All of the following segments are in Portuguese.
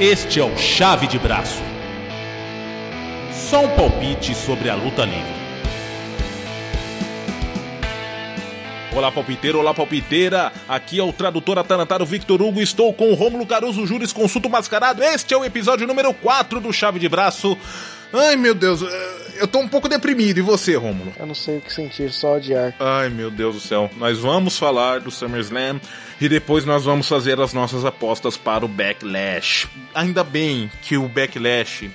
Este é o Chave de Braço. Só um palpite sobre a luta livre. Olá palpiteiro, olá palpiteira, aqui é o tradutor atarantado Victor Hugo, estou com o Rômulo Caruso Júris Consulto Mascarado, este é o episódio número 4 do Chave de Braço. Ai meu Deus, eu tô um pouco deprimido, e você, Rômulo? Eu não sei o que sentir, só odiar. Ai meu Deus do céu, nós vamos falar do SummerSlam e depois nós vamos fazer as nossas apostas para o Backlash. Ainda bem que o Backlash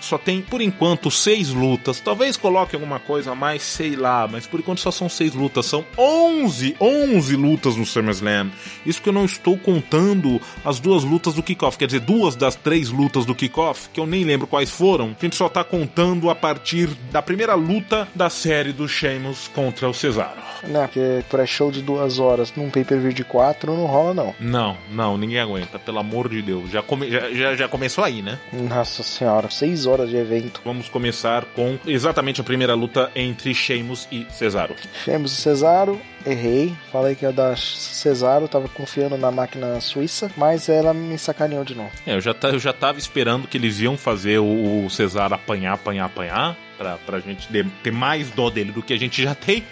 só tem, por enquanto, seis lutas. Talvez coloque alguma coisa a mais, sei lá, mas por enquanto só são seis lutas. São 11, 11 lutas no SummerSlam. Isso que eu não estou contando as duas lutas do kickoff. Quer dizer, duas das três lutas do kickoff, que eu nem lembro quais foram. A gente só tá contando a partir da primeira luta da série do Sheamus contra o Cesaro. Não, porque pré-show de duas horas num pay-per-view de quatro não rola, não. Não, não, ninguém aguenta, pelo amor de Deus. Já, come, já, já, já começou aí, né? Nossa senhora, seis horas de evento. Vamos começar com exatamente a primeira luta entre Sheamus e Cesaro. Sheamus e Cesaro, errei. Falei que ia dar Cesaro, tava confiando na máquina suíça, mas ela me sacaneou de novo. É, eu já, eu já tava esperando que eles iam fazer o, o Cesaro apanhar, apanhar, apanhar, pra, pra gente ter mais dó dele do que a gente já tem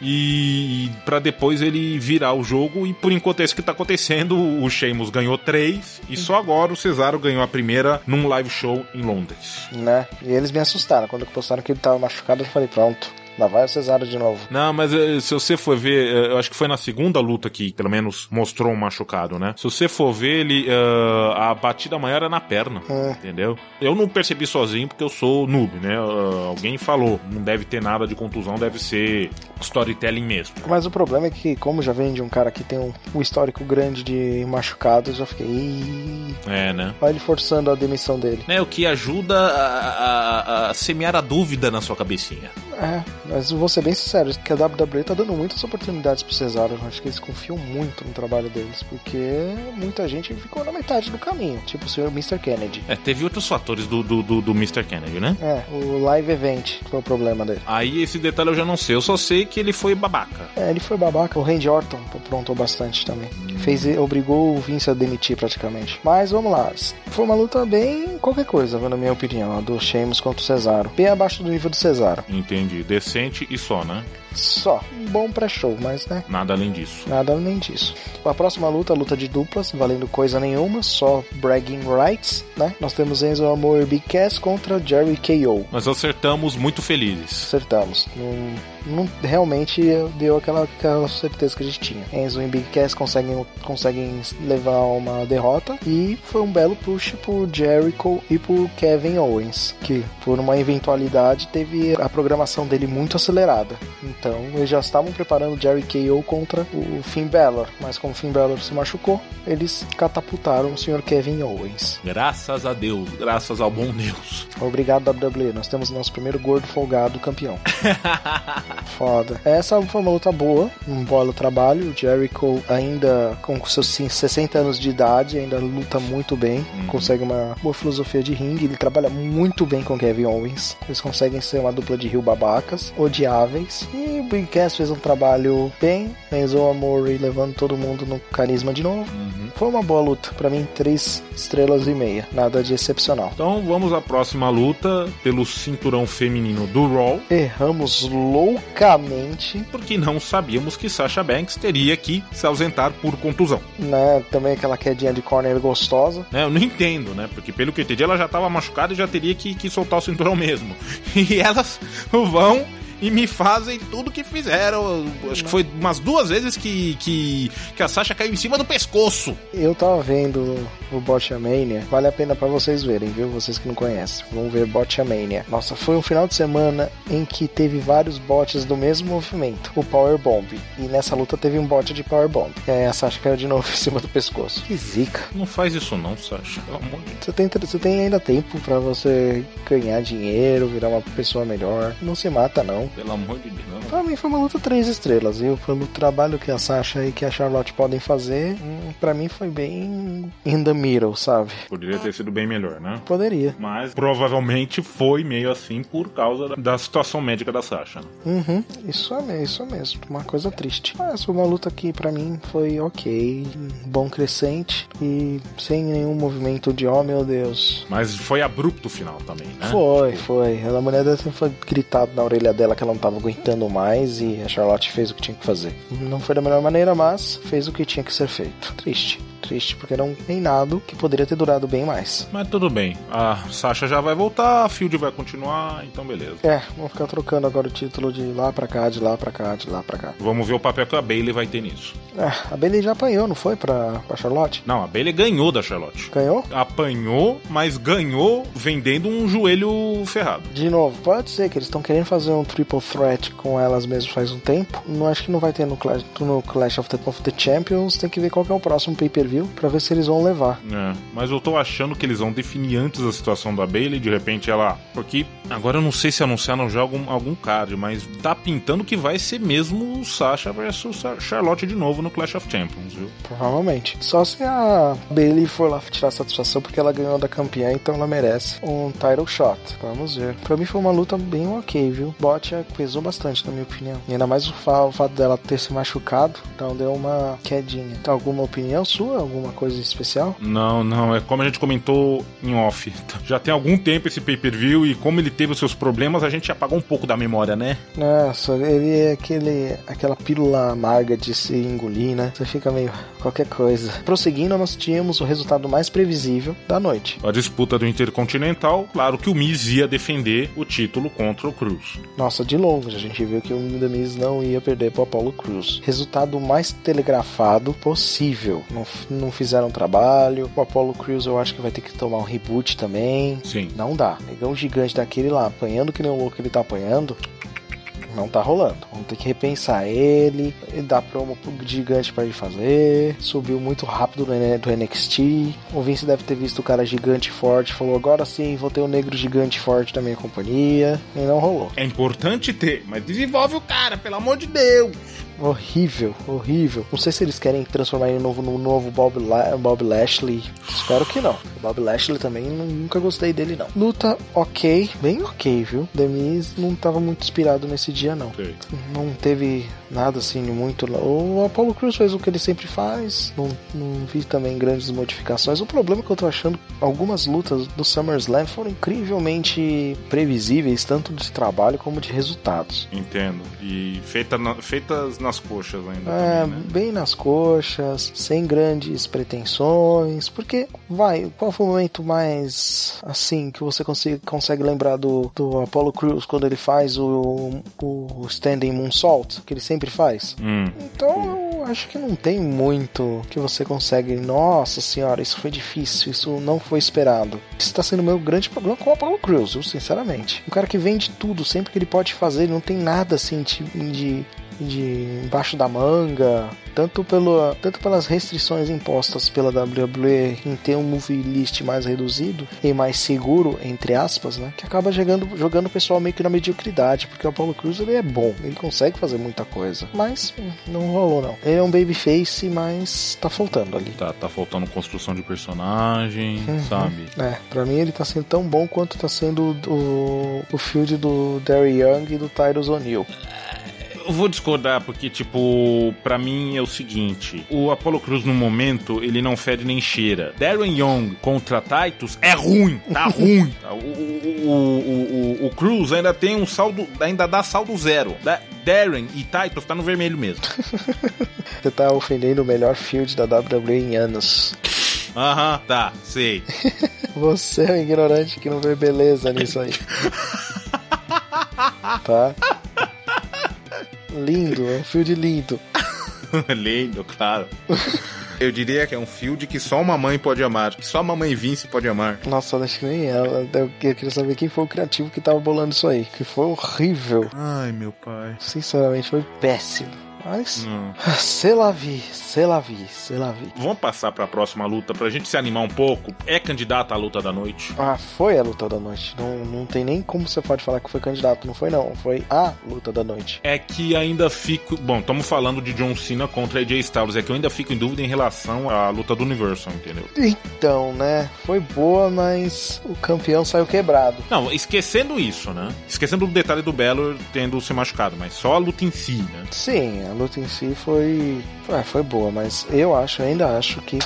e para depois ele virar o jogo e por enquanto é isso que tá acontecendo, o Sheamus ganhou três e só agora o Cesaro ganhou a primeira num live show em Londres. Né? E eles me assustaram quando postaram que ele tava machucado, eu falei, pronto, Lá vai o Cesaro de novo. Não, mas eh, se você for ver, eh, eu acho que foi na segunda luta que pelo menos mostrou um machucado, né? Se você for ver, ele. Uh, a batida maior é na perna. É. Entendeu? Eu não percebi sozinho porque eu sou noob, né? Uh, alguém falou. Não deve ter nada de contusão, deve ser storytelling mesmo. Mas o problema é que, como já vem de um cara que tem um, um histórico grande de machucados, já fiquei. Ih. É, né? Olha ele forçando a demissão dele. É, o que ajuda a, a, a semear a dúvida na sua cabecinha. É, mas vou ser bem sincero, que a WWE tá dando muitas oportunidades pro Cesaro. Acho que eles confiam muito no trabalho deles, porque muita gente ficou na metade do caminho, tipo o senhor Mr. Kennedy. É, teve outros fatores do, do, do, do Mr. Kennedy, né? É, o live event foi o problema dele. Aí esse detalhe eu já não sei, eu só sei que ele foi babaca. É, ele foi babaca. O Randy Orton aprontou bastante também. Hum. Fez, obrigou o Vince a demitir praticamente. Mas vamos lá. Foi uma luta bem qualquer coisa, na minha opinião, a do Sheamus contra o Cesaro. Bem abaixo do nível do Cesaro. Entendi. Decente e só, né? Só. Um bom pré-show, mas né. Nada além disso. Nada além disso. A próxima luta, a luta de duplas, valendo coisa nenhuma, só bragging rights, né? Nós temos Enzo Amor e Big Cass contra Jerry KO. Nós acertamos muito felizes. Acertamos. Não, não realmente deu aquela, aquela certeza que a gente tinha. Enzo e Big Cass conseguem, conseguem levar uma derrota e foi um belo push pro Jericho e pro Kevin Owens, que por uma eventualidade teve a programação dele muito acelerada. Então eles já estavam preparando o Jerry KO contra o Finn Balor, mas como o Finn Balor se machucou, eles catapultaram o Sr. Kevin Owens. Graças a Deus, graças ao bom Deus. Obrigado WWE, nós temos nosso primeiro gordo folgado campeão. Foda. Essa foi uma luta boa, um belo trabalho. O Jericho ainda com seus 60 anos de idade, ainda luta muito bem, Uhum. consegue uma boa filosofia de ringue, ele trabalha muito bem com o Kevin Owens. Eles conseguem ser uma dupla de rio babacas, odiáveis. E o Big Cass fez um trabalho bem, Enzo Amore levando todo mundo no carisma de novo. Uhum. Foi uma boa luta, Pra mim três estrelas e meia, nada de excepcional. Então vamos à próxima luta pelo cinturão feminino do Raw. Erramos loucamente, Porque não sabíamos que Sasha Banks teria que se ausentar por contusão. né? Também aquela quedinha de corner gostosa. né? Eu não entendo, né? Porque pelo que eu entendi, ela já estava machucada e já teria que, que soltar o cinturão mesmo. E elas vão e me fazem tudo que fizeram. Acho que foi umas duas vezes que, que, que a Sasha caiu em cima do pescoço. Eu tava vendo o Botchamania, vale a pena pra vocês verem, viu? Vocês que não conhecem, vão ver Botchamania. Nossa, foi um final de semana em que teve vários bots do mesmo movimento, o Power Bomb. E nessa luta teve um bot de Power Bomb. E aí a Sasha caiu de novo em cima do pescoço. Que zica. Não faz isso não, Sasha. Pelo amor de Deus. Você tem, você tem ainda tempo pra você ganhar dinheiro, virar uma pessoa melhor. Não se mata, não. Pelo amor de Deus. Pra mim foi uma luta três estrelas, viu? Pelo trabalho que a Sasha e que a Charlotte podem fazer, hum, pra mim foi bem in the middle, sabe? Poderia ter sido bem melhor, né? Poderia. Mas provavelmente foi meio assim por causa da, situação médica da Sasha. né? Uhum, isso é mesmo, isso é mesmo. Uma coisa triste. Mas foi uma luta que pra mim foi ok, bom crescente e sem nenhum movimento de oh meu Deus. Mas foi abrupto o final também, né? Foi, foi. A mulher deve ter foi gritado na orelha dela que ela não tava aguentando mais e a Charlotte fez o que tinha que fazer. Não foi da melhor maneira, mas fez o que tinha que ser feito. Triste. Triste, porque era um reinado que poderia ter durado bem mais. Mas tudo bem. A Sasha já vai voltar, a Field vai continuar, então beleza. É, vamos ficar trocando agora o título de lá pra cá, de lá pra cá, de lá pra cá. Vamos ver o papel que a Bailey vai ter nisso. É, a Bailey já apanhou, não foi? Pra, pra Charlotte? Não, a Bailey ganhou da Charlotte. Ganhou? Apanhou, mas ganhou vendendo um joelho ferrado. De novo, pode ser que eles estão querendo fazer um triple threat com elas mesmo faz um tempo. Não acho que não vai ter no Clash, no Clash of, the, of the Champions. Tem que ver qual que é o próximo pay-per-view pra ver se eles vão levar. É, mas eu tô achando que eles vão definir antes a situação da Bailey, de repente ela. Porque agora eu não sei se anunciaram já algum, algum card, mas tá pintando que vai ser mesmo o Sasha versus Charlotte de novo no Clash of Champions, viu? Provavelmente. Só se a Bailey for lá tirar satisfação porque ela ganhou da campeã, então ela merece um title shot. Vamos ver. Pra mim foi uma luta bem ok, viu? Botcha pesou bastante, na minha opinião. E ainda mais o fato dela ter se machucado, então deu uma quedinha. Então, alguma opinião sua? Alguma coisa especial? Não, não, é como a gente comentou em off. Já tem algum tempo esse pay-per-view e como ele teve os seus problemas, a gente apagou um pouco da memória, né? Nossa, ele é aquele, aquela pílula amarga de se engolir, né? Você fica meio qualquer coisa. Prosseguindo, nós tínhamos o resultado mais previsível da noite. A disputa do Intercontinental, claro que o Miz ia defender o título contra o Cruz. Nossa, de longe a gente viu que o The Miz não ia perder para Apollo Cruz. Resultado mais telegrafado possível. Não, não fizeram trabalho. O Apollo Cruz eu acho que vai ter que tomar um reboot também. Sim. Não dá. Um gigante daquele lá, apanhando que nem o louco ele tá apanhando. Não tá rolando. Vamos ter que repensar ele, dar promo pro gigante pra ele fazer. Subiu muito rápido do NXT. O Vince deve ter visto o cara gigante forte. Falou: agora sim, vou ter um negro gigante forte na minha companhia. E não rolou. É importante ter, mas desenvolve o cara, pelo amor de Deus. Horrível, horrível. Não sei se eles querem transformar ele novo no novo Bob, La Bob Lashley. Espero que não. O Bob Lashley também nu- nunca gostei dele, não. Luta ok, bem ok, viu? Demis não tava muito inspirado nesse dia, não. Sei. Não teve nada assim muito. O Apollo Cruz fez o que ele sempre faz. Não, não vi também grandes modificações. O problema é que eu tô achando algumas lutas do SummerSlam foram incrivelmente previsíveis, tanto de trabalho como de resultados. Entendo. E feita na- feitas nas coxas ainda. É, também, né? bem nas coxas, sem grandes pretensões, porque vai, qual foi o momento mais assim que você consegue, consegue lembrar do, do Apollo Crews quando ele faz o, o standing moonsault, que ele sempre faz? Hum. Então eu acho que não tem muito que você consegue. Nossa senhora, isso foi difícil, isso não foi esperado. Isso tá sendo o meu grande problema com o Apollo Crews, eu, sinceramente. Um cara que vende tudo, sempre que ele pode fazer, ele não tem nada assim de, de de embaixo da manga, tanto, pelo, tanto pelas restrições impostas pela WWE em ter um movie list mais reduzido e mais seguro, entre aspas, né? Que acaba jogando, jogando o pessoal meio que na mediocridade, porque o Apollo Cruz ele é bom, ele consegue fazer muita coisa, mas não rolou não. Ele é um babyface, mas tá faltando ali. Tá, tá faltando construção de personagem, Uhum. sabe? É, pra mim ele tá sendo tão bom quanto tá sendo o, o field do Derry Young e do Tyrus O'Neill. Eu vou discordar, porque, tipo, pra mim é o seguinte: o Apollo Cruz no momento, ele não fede nem cheira. Darren Young contra Titus é ruim, tá ruim. O, o, o, o, o Cruz ainda tem um saldo, ainda dá saldo zero. Da, Darren e Titus tá no vermelho mesmo. Você tá ofendendo o melhor field da WWE em anos. Aham, tá, sei. Você é um ignorante que não vê beleza nisso aí. tá? Lindo, é um field lindo. Lindo, claro. Eu diria que é um field que só uma mãe pode amar, que só a mamãe Vince pode amar. Nossa, acho que nem ela. Eu queria saber quem foi o criativo que tava bolando isso aí. Que foi horrível. Ai, meu pai. Sinceramente, foi péssimo. Mas, hum. sei lá vi, sei lá vi, sei lá vi. Vamos passar para a próxima luta pra gente se animar um pouco. É candidata à luta da noite? Ah, foi a luta da noite. Não, não tem nem como você pode falar que foi candidato. Não foi, não. Foi a luta da noite. É que ainda fico. Bom, estamos falando de John Cena contra AJ Styles. É que eu ainda fico em dúvida em relação à luta do Universal, entendeu? Então, né? Foi boa, mas o campeão saiu quebrado. Não, esquecendo isso, né? Esquecendo o detalhe do Belo tendo se machucado, mas só a luta em si, né? Sim, a luta em si foi. É, foi boa, mas eu acho, ainda acho que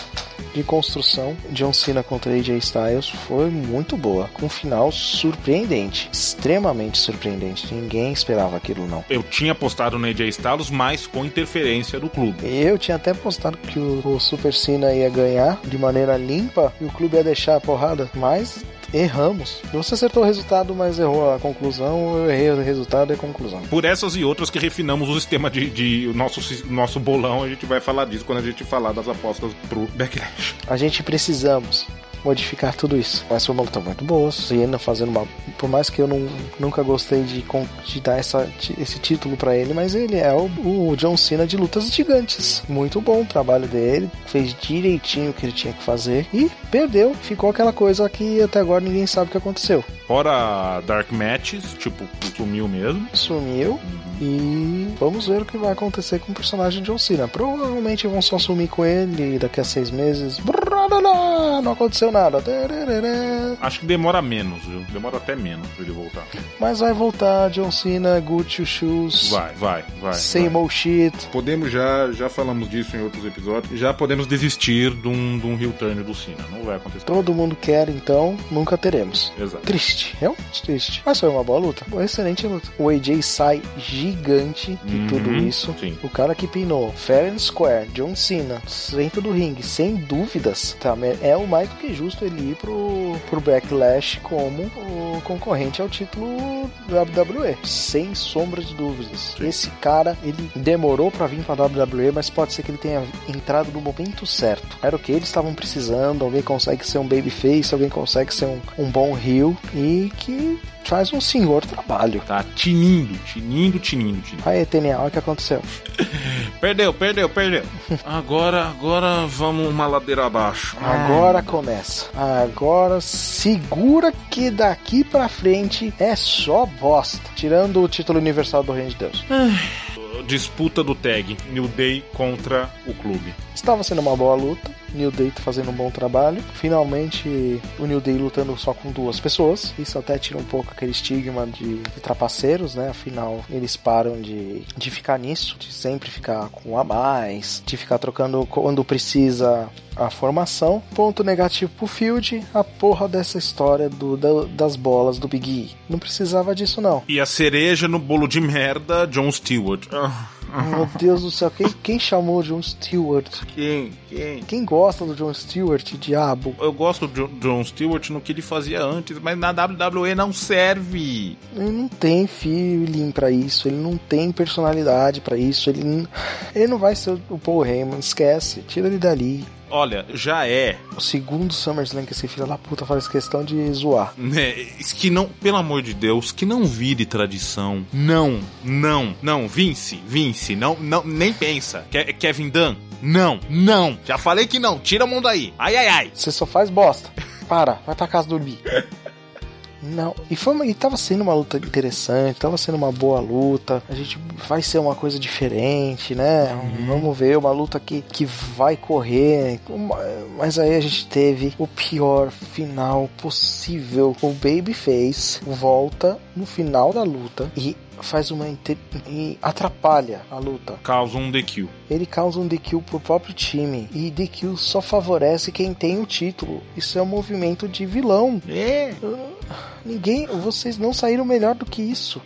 de construção, John Cena contra AJ Styles foi muito boa, com um final surpreendente, extremamente surpreendente. Ninguém esperava aquilo não. Eu tinha postado no AJ Styles, mas com interferência do clube. Eu tinha até postado que o, o Super Cena ia ganhar de maneira limpa e o clube ia deixar a porrada, mas erramos. Você acertou o resultado, mas errou a conclusão. Eu errei o resultado e a conclusão. Por essas e outras que refinamos o sistema de, de nosso, nosso bolão, a gente vai falar disso quando a gente falar das apostas pro Backlash. A gente precisamos modificar tudo isso. Mas foi uma luta muito boa. Cena fazendo uma. Por mais que eu não, nunca gostei de, de dar essa, esse título para ele, mas ele é o, o, John Cena de lutas gigantes. Muito bom o trabalho dele. Fez direitinho o que ele tinha que fazer. E perdeu. Ficou aquela coisa que até agora ninguém sabe o que aconteceu. Fora Dark Matches, tipo, sumiu mesmo. Sumiu. E vamos ver o que vai acontecer com o personagem John Cena. Provavelmente vão só sumir com ele daqui a seis meses. Não aconteceu nada. Acho que demora menos, viu? Demora até menos pra ele voltar. Mas vai voltar, John Cena, Gucci Shoes. Vai, vai, vai. Same vai. old shit. Podemos já, já falamos disso em outros episódios, já podemos desistir de um, de um heel turn do Cena. Não vai acontecer. Todo mundo quer, então nunca teremos. Exato. Triste, realmente triste. Mas foi uma boa luta. Uma excelente luta. O AJ sai gigante de uhum, tudo isso. Sim. O cara que pinou Fair and Square, John Cena, dentro do ringue, sem dúvidas, tá? É o mais do que justo ele ir pro, pro Backlash como o concorrente ao título WWE, sem sombra de dúvidas. Sim. Esse cara, ele demorou para vir pra WWE, mas pode ser que ele tenha entrado no momento certo. Era o que eles estavam precisando, alguém consegue ser um babyface, alguém consegue ser um, um bom heel e que faz um senhor trabalho. Tá tinindo, tinindo, tinindo, tinindo. Aí, TNA, olha o que aconteceu. perdeu, perdeu, perdeu. agora, agora vamos uma ladeira abaixo. Agora Ai. começa. Agora segura que daqui pra frente é só bosta. Tirando o título universal do Reino de Deus. Disputa do tag, New Day contra o clube. Estava sendo uma boa luta New Day tá fazendo um bom trabalho. Finalmente, o New Day lutando só com duas pessoas. Isso até tira um pouco aquele estigma de, de trapaceiros, né? Afinal, eles param de, de ficar nisso, de sempre ficar com a mais, de ficar trocando quando precisa a formação. Ponto negativo pro Field, a porra dessa história do, da, das bolas do Big E. Não precisava disso, não. E a cereja no bolo de merda, John Stewart. Meu Deus do céu, quem, quem chamou John Stewart? Quem? Quem? Quem gosta do John Stewart, diabo? Eu gosto do John Stewart no que ele fazia antes, mas na WWE não serve. Ele não tem feeling para isso, ele não tem personalidade para isso, ele não, ele não vai ser o Paul Heyman, esquece, tira ele dali. Olha, já é. O segundo SummerSlam que esse filho da puta faz questão de zoar. Né, que não, pelo amor de Deus, que não vire tradição. Não, não, não, Vince, Vince, não, não, nem pensa. Ke Kevin Dunn, não, não. Já falei que não, tira a mão daí. Ai, ai, ai. Você só faz bosta. Para, vai pra casa dormir. Não, e, foi uma, e tava sendo uma luta interessante, tava sendo uma boa luta. A gente vai ser uma coisa diferente, né? Uhum. Vamos ver uma luta que, que vai correr. Mas aí a gente teve o pior final possível. O Babyface volta no final da luta e faz uma inter... e atrapalha a luta. Causa um DQ. Ele causa um DQ pro próprio time. E DQ só favorece quem tem o título. Isso é um movimento de vilão. É. Ninguém. Vocês não saíram melhor do que isso.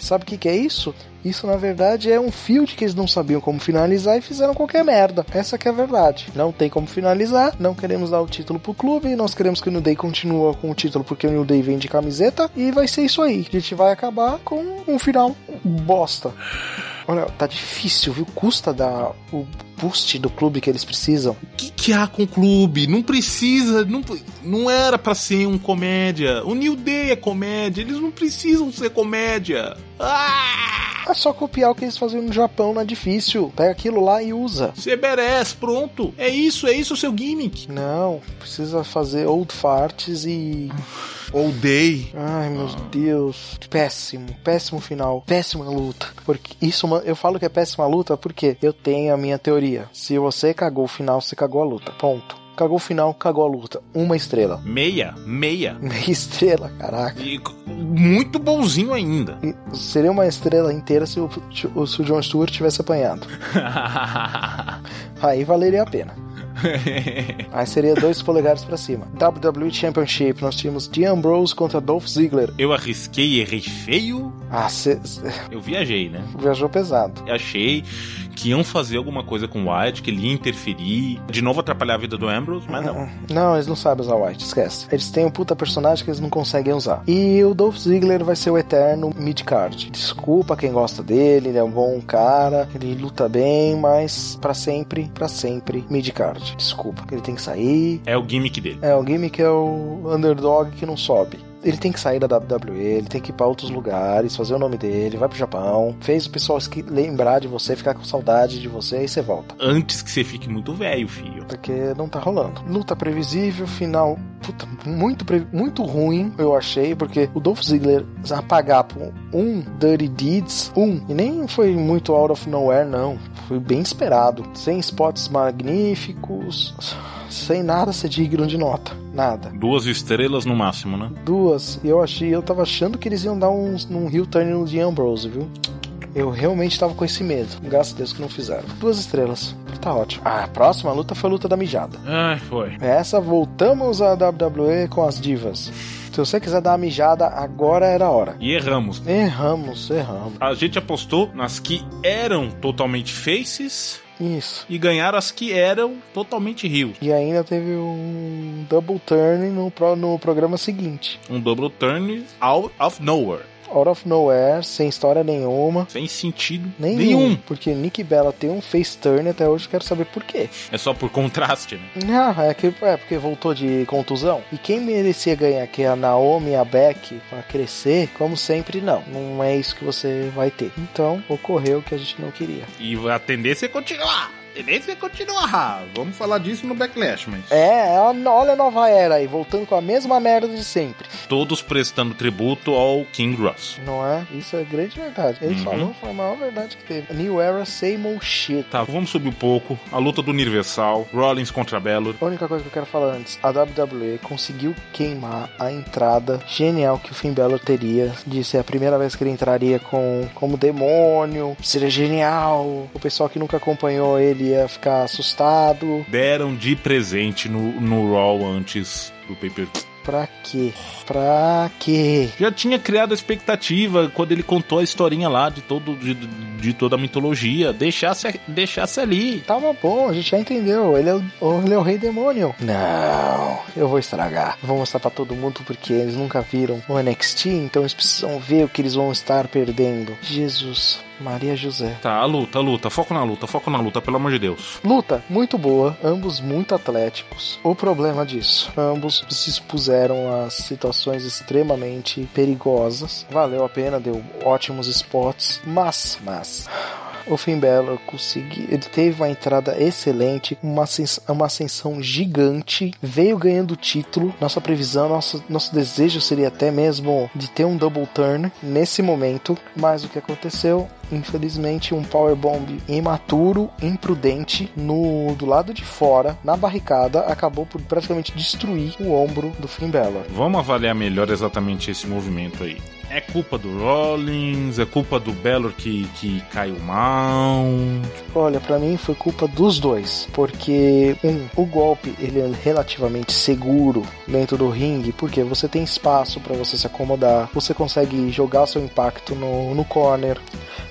Sabe o que, que é isso? Isso na verdade é um field que eles não sabiam como finalizar e fizeram qualquer merda. Essa que é a verdade. Não tem como finalizar, não queremos dar o título pro clube, nós queremos que o New Day continue com o título porque o New Day vende camiseta e vai ser isso aí. A gente vai acabar com um final bosta. Olha, tá difícil, viu? Custa dar o boost do clube que eles precisam. O que, que há com o clube? Não precisa, não, não era para ser um comédia. O New Day é comédia, eles não precisam ser comédia. Ah! É só copiar o que eles faziam no Japão, não é difícil. Pega aquilo lá e usa. Você merece, pronto. É isso, é isso o seu gimmick. Não, precisa fazer old farts e. All day. Ai, meu Deus. Péssimo, péssimo final. Péssima luta. Porque isso, eu falo que é péssima luta porque eu tenho a minha teoria. Se você cagou o final, você cagou a luta. Ponto. Cagou o final, cagou a luta. Uma estrela. Meia, meia. Meia estrela, caraca. E muito bonzinho ainda. E seria uma estrela inteira se o, se o John Stewart tivesse apanhado. Aí valeria a pena. Aí seria dois polegares pra cima. WWE Championship, nós tínhamos Dean Ambrose contra Dolph Ziggler. Eu arrisquei e errei feio. Ah, você Eu viajei, né? viajou pesado. Achei que iam fazer alguma coisa com o Wyatt, que ele ia interferir, de novo atrapalhar a vida do Ambrose, mas não. Não, eles não sabem usar White, esquece. Eles têm um puta personagem que eles não conseguem usar. E o Dolph Ziggler vai ser o eterno mid-card. Desculpa quem gosta dele, ele é um bom cara, ele luta bem, mas pra sempre, pra sempre, mid-card. Desculpa, ele tem que sair. É o gimmick dele. É, o gimmick é o underdog que não sobe. Ele tem que sair da WWE, ele tem que ir pra outros lugares, fazer o nome dele, vai pro Japão. Fez o pessoal lembrar de você, ficar com saudade de você e você volta. Antes que você fique muito velho, filho. Porque não tá rolando. Luta previsível, final puta, muito, muito ruim, eu achei, porque o Dolph Ziggler apagar por um Dirty Deeds, um, e nem foi muito out of nowhere, não. Foi bem esperado. Sem spots magníficos, sem nada ser digno de nota. Nada. Duas estrelas no máximo, né? Duas, e eu achei, eu tava achando que eles iam dar um, um heel turn no de Ambrose, viu? Eu realmente tava com esse medo. Graças a Deus que não fizeram. Duas estrelas. Tá ótimo. Ah, a próxima luta foi a luta da mijada. Ai, foi. Essa voltamos à WWE com as divas. Se você quiser dar uma mijada, agora era a hora. E erramos. Erramos, erramos. A gente apostou nas que eram totalmente faces Isso. e ganharam as que eram totalmente heels. E ainda teve um double turn no, pro- no programa seguinte. Um double turn out of nowhere. Out of nowhere, sem história nenhuma. Sem sentido Nenhum. nenhum. Porque Nick Bella tem um face turn até hoje, quero saber por quê. É só por contraste, né? Não, é, que, é porque voltou de contusão. E quem merecia ganhar, que é a Naomi e a Beck, pra crescer, como sempre, não. Não é isso que você vai ter. Então, ocorreu o que a gente não queria. E a tendência é continuar. Tendência é continuar. Vamos falar disso no Backlash, mas... É, olha a nova era aí, voltando com a mesma merda de sempre. Todos prestando tributo ao King Ross. Não é? Isso é grande verdade. Ele Uhum. falou, foi a maior verdade que teve. New Era, same old shit. Tá, vamos subir um pouco. A luta do Universal. Rollins contra Bellor. A única coisa que eu quero falar antes, a WWE conseguiu queimar a entrada genial que o Finn Balor teria, de ser a primeira vez que ele entraria com como demônio, seria genial. O pessoal que nunca acompanhou ele ia ficar assustado. Deram de presente no, no Raw antes do pay-per-view. Pra quê? Pra quê? Já tinha criado a expectativa quando ele contou a historinha lá de, todo, de, de toda a mitologia. Deixasse, deixasse ali. Tava bom, a gente já entendeu. Ele é o, ele é o rei demônio. Não, eu vou estragar. Vou mostrar pra todo mundo porque eles nunca viram o NXT, então eles precisam ver o que eles vão estar perdendo. Jesus, Maria José. Tá, a luta, a luta. Foco na luta, foco na luta, pelo amor de Deus. Luta muito boa, ambos muito atléticos. O problema disso, ambos se expuseram a situações extremamente perigosas. Valeu a pena, deu ótimos spots, mas, mas o Finn Balor conseguiu, ele teve uma entrada excelente, uma, uma ascensão gigante, veio ganhando o título. Nossa previsão, nosso, nosso desejo seria até mesmo de ter um double turn nesse momento, mas o que aconteceu? Infelizmente, um powerbomb imaturo, imprudente, no do lado de fora, na barricada, acabou por praticamente destruir o ombro do Finn Balor. Vamos avaliar melhor exatamente esse movimento aí. É culpa do Rollins, é culpa do Bellor que, que caiu mal. Olha, pra mim foi culpa dos dois, porque um, o golpe ele é relativamente seguro dentro do ringue, porque você tem espaço pra você se acomodar, você consegue jogar o seu impacto no, no corner,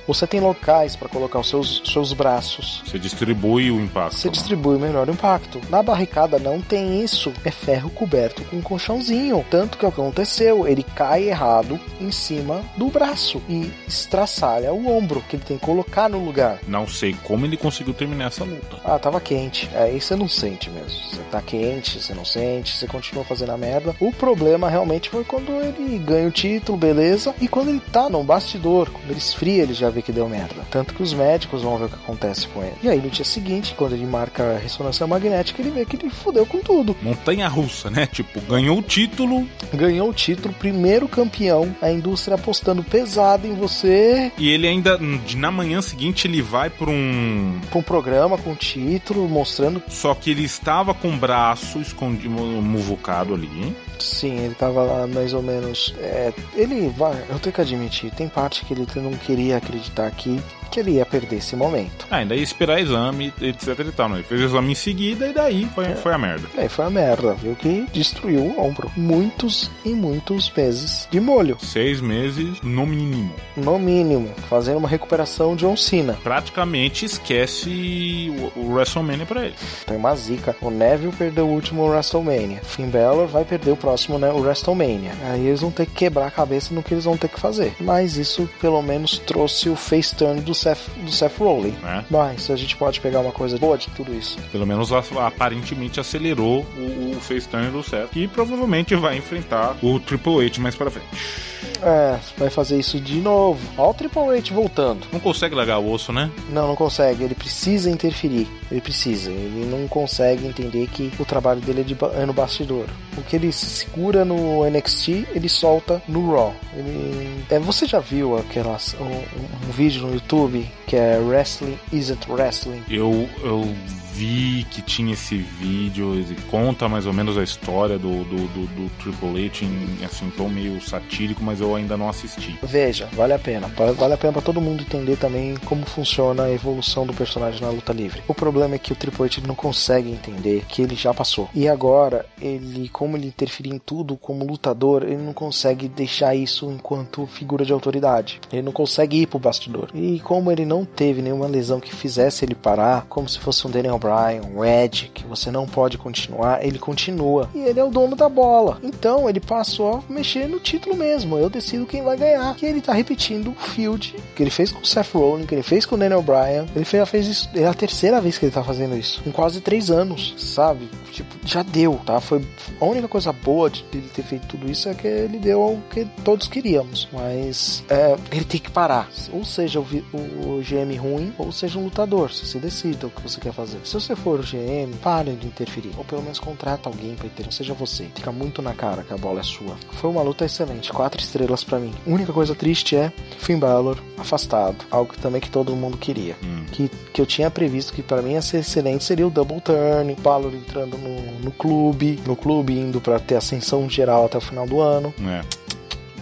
você tem locais pra colocar os seus, seus braços. Você distribui o impacto. Você né? distribui melhor o impacto. Na barricada não tem isso. É ferro coberto com um colchãozinho. Tanto que o que aconteceu. Ele cai errado em cima do braço e estraçalha o ombro que ele tem que colocar no lugar. Não sei como ele conseguiu terminar essa luta. Ah, tava quente. Aí você não sente mesmo. Você tá quente, você não sente, você continua fazendo a merda. O problema realmente foi quando ele ganha o título, beleza. E quando ele tá num bastidor, quando ele esfria, ele já ver que deu merda. Tanto que os médicos vão ver o que acontece com ele. E aí no dia seguinte, quando ele marca a ressonância magnética, ele vê que ele fudeu com tudo. Montanha russa, né? Tipo, ganhou o título. Ganhou o título, primeiro campeão, a indústria apostando pesado em você. E ele ainda, na manhã seguinte, ele vai pra um. pra um programa com título, mostrando. Só que ele estava com o braço escondido, muvucado ali, hein? Sim, ele tava lá mais ou menos. É, ele vai, eu tenho que admitir, tem parte que ele não queria acreditar que, que ele ia perder esse momento. Ah, ainda ia esperar exame, etc e tal. Né? Ele fez o exame em seguida e daí foi, é. foi a merda. Daí foi a merda, viu? Que destruiu o ombro. Muitos e muitos meses de molho. Seis meses no mínimo. No mínimo. Fazendo uma recuperação de John Cena. Praticamente esquece o, o WrestleMania pra ele. Tem uma zica. O Neville perdeu o último WrestleMania. Finn Balor vai perder o próximo, né? O WrestleMania. Aí eles vão ter que quebrar a cabeça no que eles vão ter que fazer. Mas isso pelo menos trouxe o face turn do Seth, do Seth Rollins. É. Mas a gente pode pegar uma coisa boa de tudo isso. Pelo menos aparentemente acelerou o, o face turn do Seth. Que provavelmente vai enfrentar o Triple H mais pra frente. É, vai fazer isso de novo. Olha o Triple H voltando. Não consegue largar o osso, né? Não, não consegue. Ele precisa interferir. Ele precisa. Ele não consegue entender que o trabalho dele é, de, é no bastidor. O que ele segura no NXT, ele solta no Raw. Ele... É, você já viu aquelas, um, um vídeo no YouTube que é Wrestling Isn't Wrestling? Eu, eu vi que tinha esse vídeo, ele conta mais ou menos a história do, do, do, do Triple H em assim, tom meio satírico, mas eu ainda não assisti. Veja, vale a pena. Vale a pena para todo mundo entender também como funciona a evolução do personagem na luta livre. O problema é que o Triple H não consegue entender que ele já passou. E agora, ele, como ele interferir em tudo como lutador, ele não consegue deixar isso enquanto figura de autoridade. Ele não consegue ir pro bastidor. E como ele não teve nenhuma lesão que fizesse ele parar, como se fosse um Daniel Bryan, um Edge, que você não pode continuar, ele continua. E ele é o dono da bola. Então ele passou a mexer no título mesmo. Eu decido quem vai ganhar. E ele tá repetindo o field que ele fez com o Seth Rollins, que ele fez com o Daniel Bryan. Ele fez, fez isso. É a terceira vez que ele tá fazendo isso. Em quase três anos, sabe? Tipo, já deu, tá? Foi a única coisa boa de ele ter feito tudo isso é que ele deu o que todos queríamos. Mas é, ele tem que parar. Ou seja, o, o, GM ruim, ou seja um lutador. Você decida o que você quer fazer. Se você for o GM, pare de interferir. Ou pelo menos contrata alguém para interferir. Seja você. Fica muito na cara que a bola é sua. Foi uma luta excelente. Quatro estrelas para mim. A única coisa triste é Finn Balor afastado. Algo também que todo mundo queria. Hum. Que, que eu tinha previsto que para mim ia ser excelente seria o Double Turn. Balor entrando no no, no clube, no clube indo para ter ascensão geral até o final do ano. É.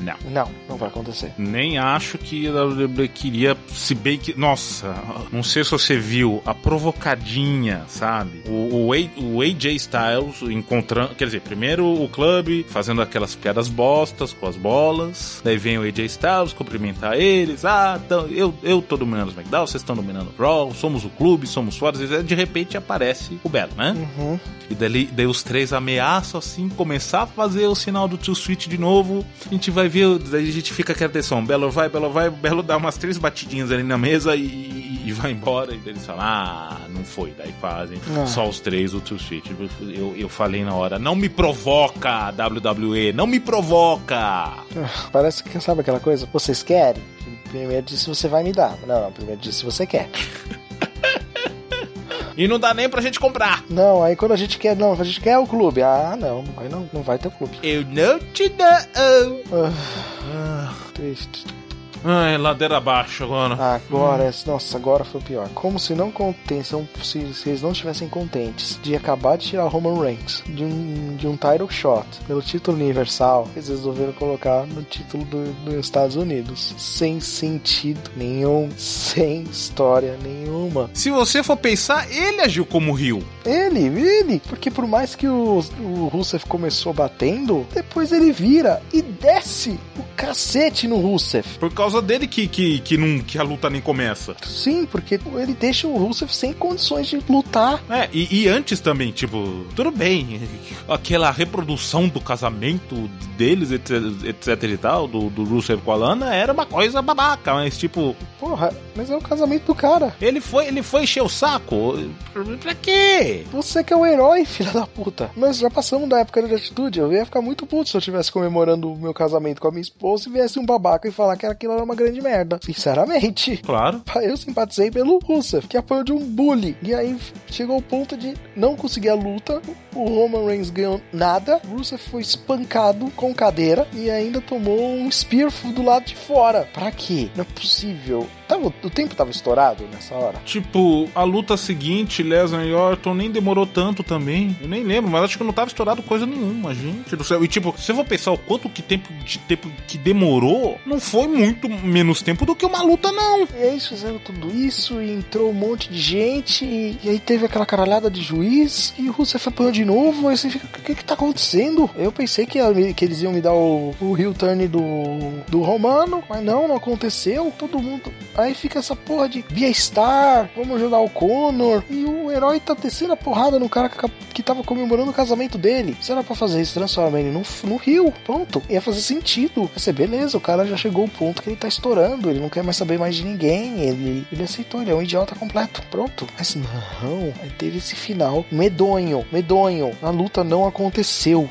Não. Não, não vai acontecer. Nem acho que a WWE queria, se bem que. Nossa, não sei se você viu a provocadinha, sabe? O, o, o AJ Styles encontrando. Quer dizer, primeiro o clube fazendo aquelas piadas bostas com as bolas. Daí vem o AJ Styles cumprimentar eles. Ah, então, eu, eu tô dominando os McDowell, vocês estão dominando o Raw, somos o clube, somos fortes. De repente aparece o Belo, né? Uhum. E daí, daí os três ameaçam assim, começar a fazer o sinal do Two Switch de novo. A gente vai ver, daí a gente fica com a atenção. Belo vai, Belo vai, Belo dá umas três batidinhas ali na mesa e, e vai embora. E eles falam, ah, não foi. Daí fazem ah. só os três o Two Switch. Eu, eu falei na hora, não me provoca, WWE, não me provoca. Ah, parece que sabe aquela coisa, vocês querem? Primeiro disse você vai me dar. Não, não, primeiro disse você quer. E não dá nem pra gente comprar. Não, aí quando a gente quer, não, a gente quer o clube. Ah, não, aí não, não vai ter clube. Eu não te dou. Ah, ah, triste. Ai, ladeira abaixo agora. Agora, hum. nossa, agora foi pior. Como se não contensem, se, se, eles não estivessem contentes de acabar de tirar o Roman Reigns de um, de um title shot pelo título universal, eles resolveram colocar no título do, dos Estados Unidos. Sem sentido nenhum, sem história nenhuma. Se você for pensar, ele agiu como Rio. Ele, ele. Porque por mais que o, o Rusev começou batendo, depois ele vira e desce o cacete no Rusev. Por causa causa dele que, que, que, não, que a luta nem começa. Sim, porque ele deixa o Rusev sem condições de lutar. É, e, e antes também, tipo, tudo bem, aquela reprodução do casamento deles, etc, etc e tal, do, do Rusev com a Lana, era uma coisa babaca, mas tipo, Porra, mas é o casamento do cara. Ele foi, ele foi encher o saco? Pra quê? Você que é o herói, filha da puta. Nós já passamos da época de atitude. Eu ia ficar muito puto se eu estivesse comemorando o meu casamento com a minha esposa e viesse um babaca e falar que aquilo era uma grande merda. Sinceramente. Claro. Eu simpatizei pelo Rusev, que apoiou de um bully. E aí chegou o ponto de não conseguir a luta. O Roman Reigns ganhou nada. Rusev foi espancado com cadeira e ainda tomou um spear do lado de fora. Pra quê? Não é possível. Tava, o tempo tava estourado nessa hora. Tipo, a luta seguinte, Lesnar e Orton, nem demorou tanto também. Eu nem lembro, mas acho que não tava estourado coisa nenhuma, gente do céu. E tipo, se eu vou pensar o quanto que tempo de tempo que demorou, não foi muito menos tempo do que uma luta, não. E aí fizeram tudo isso e entrou um monte de gente. E, e aí teve aquela caralhada de juiz. E o Rusev apanhou de novo. Aí você fica, o que que tá acontecendo? Eu pensei que, que eles iam me dar o, o heel turn do, do Romano, mas não, não aconteceu. Todo mundo Aí fica essa porra de Via Star, vamos ajudar o Connor. E o herói tá descendo a porrada no cara que, tava comemorando o casamento dele. Se era pra fazer isso, transformar ele no, no rio, pronto. Ia fazer sentido. Ia ser beleza, o cara já chegou ao ponto que ele tá estourando, ele não quer mais saber mais de ninguém. Ele, ele aceitou, ele é um idiota completo. Pronto. Mas não, aí teve esse final medonho, medonho. A luta não aconteceu.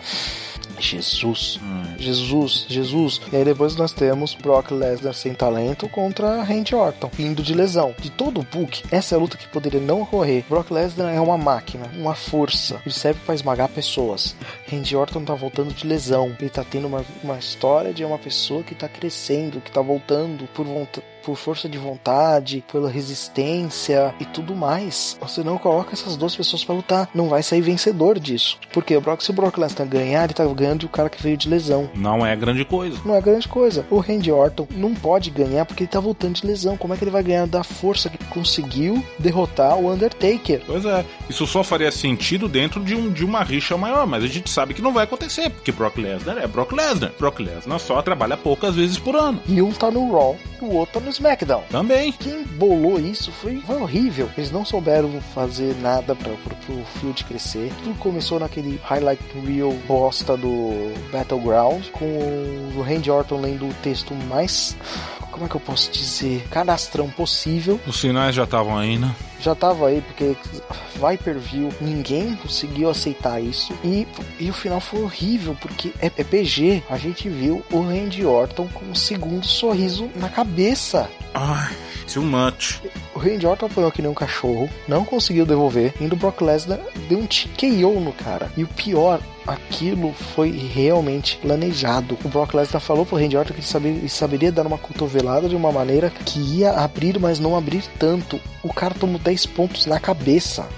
Jesus. Hum. Jesus, Jesus. E aí depois nós temos Brock Lesnar sem talento contra Randy Orton, vindo de lesão. De todo o book, essa é a luta que poderia não ocorrer. Brock Lesnar é uma máquina, uma força. Ele serve para esmagar pessoas. Randy Orton tá voltando de lesão. Ele tá tendo uma, uma história de uma pessoa que tá crescendo, que tá voltando por vontade por força de vontade, pela resistência e tudo mais. Você não coloca essas duas pessoas para lutar, não vai sair vencedor disso. Porque o Brock, se o Brock Lesnar ganhar, ele tá ganhando de o cara que veio de lesão. Não é grande coisa. Não é grande coisa. O Randy Orton não pode ganhar porque ele tá voltando de lesão. Como é que ele vai ganhar da força que conseguiu derrotar o Undertaker? Pois é. Isso só faria sentido dentro de, um, de uma rixa maior, mas a gente sabe que não vai acontecer, porque Brock Lesnar é Brock Lesnar. Brock Lesnar só trabalha poucas vezes por ano. E um tá no Raw, o outro tá no SmackDown. Também. Quem bolou isso foi, foi horrível. Eles não souberam fazer nada para pro Field crescer. Tudo começou naquele highlight reel bosta do Battleground, com o Randy Orton lendo o texto mais como é que eu posso dizer, cadastrão possível. Os sinais já estavam aí, né? Já tava aí, porque Viper View, ninguém conseguiu aceitar isso. E, e o final foi horrível, porque é, é PG. A gente viu o Randy Orton com um segundo sorriso na cabeça. Ai, too much. O Randy Orton apanhou que nem um cachorro, não conseguiu devolver, indo o Brock Lesnar deu um TKO no cara. E o pior, aquilo foi realmente planejado. O Brock Lesnar falou pro Randy Orton que ele, saberia dar uma cotovelada de uma maneira que ia abrir, mas não abrir tanto. O cara tomou 10 pontos na cabeça.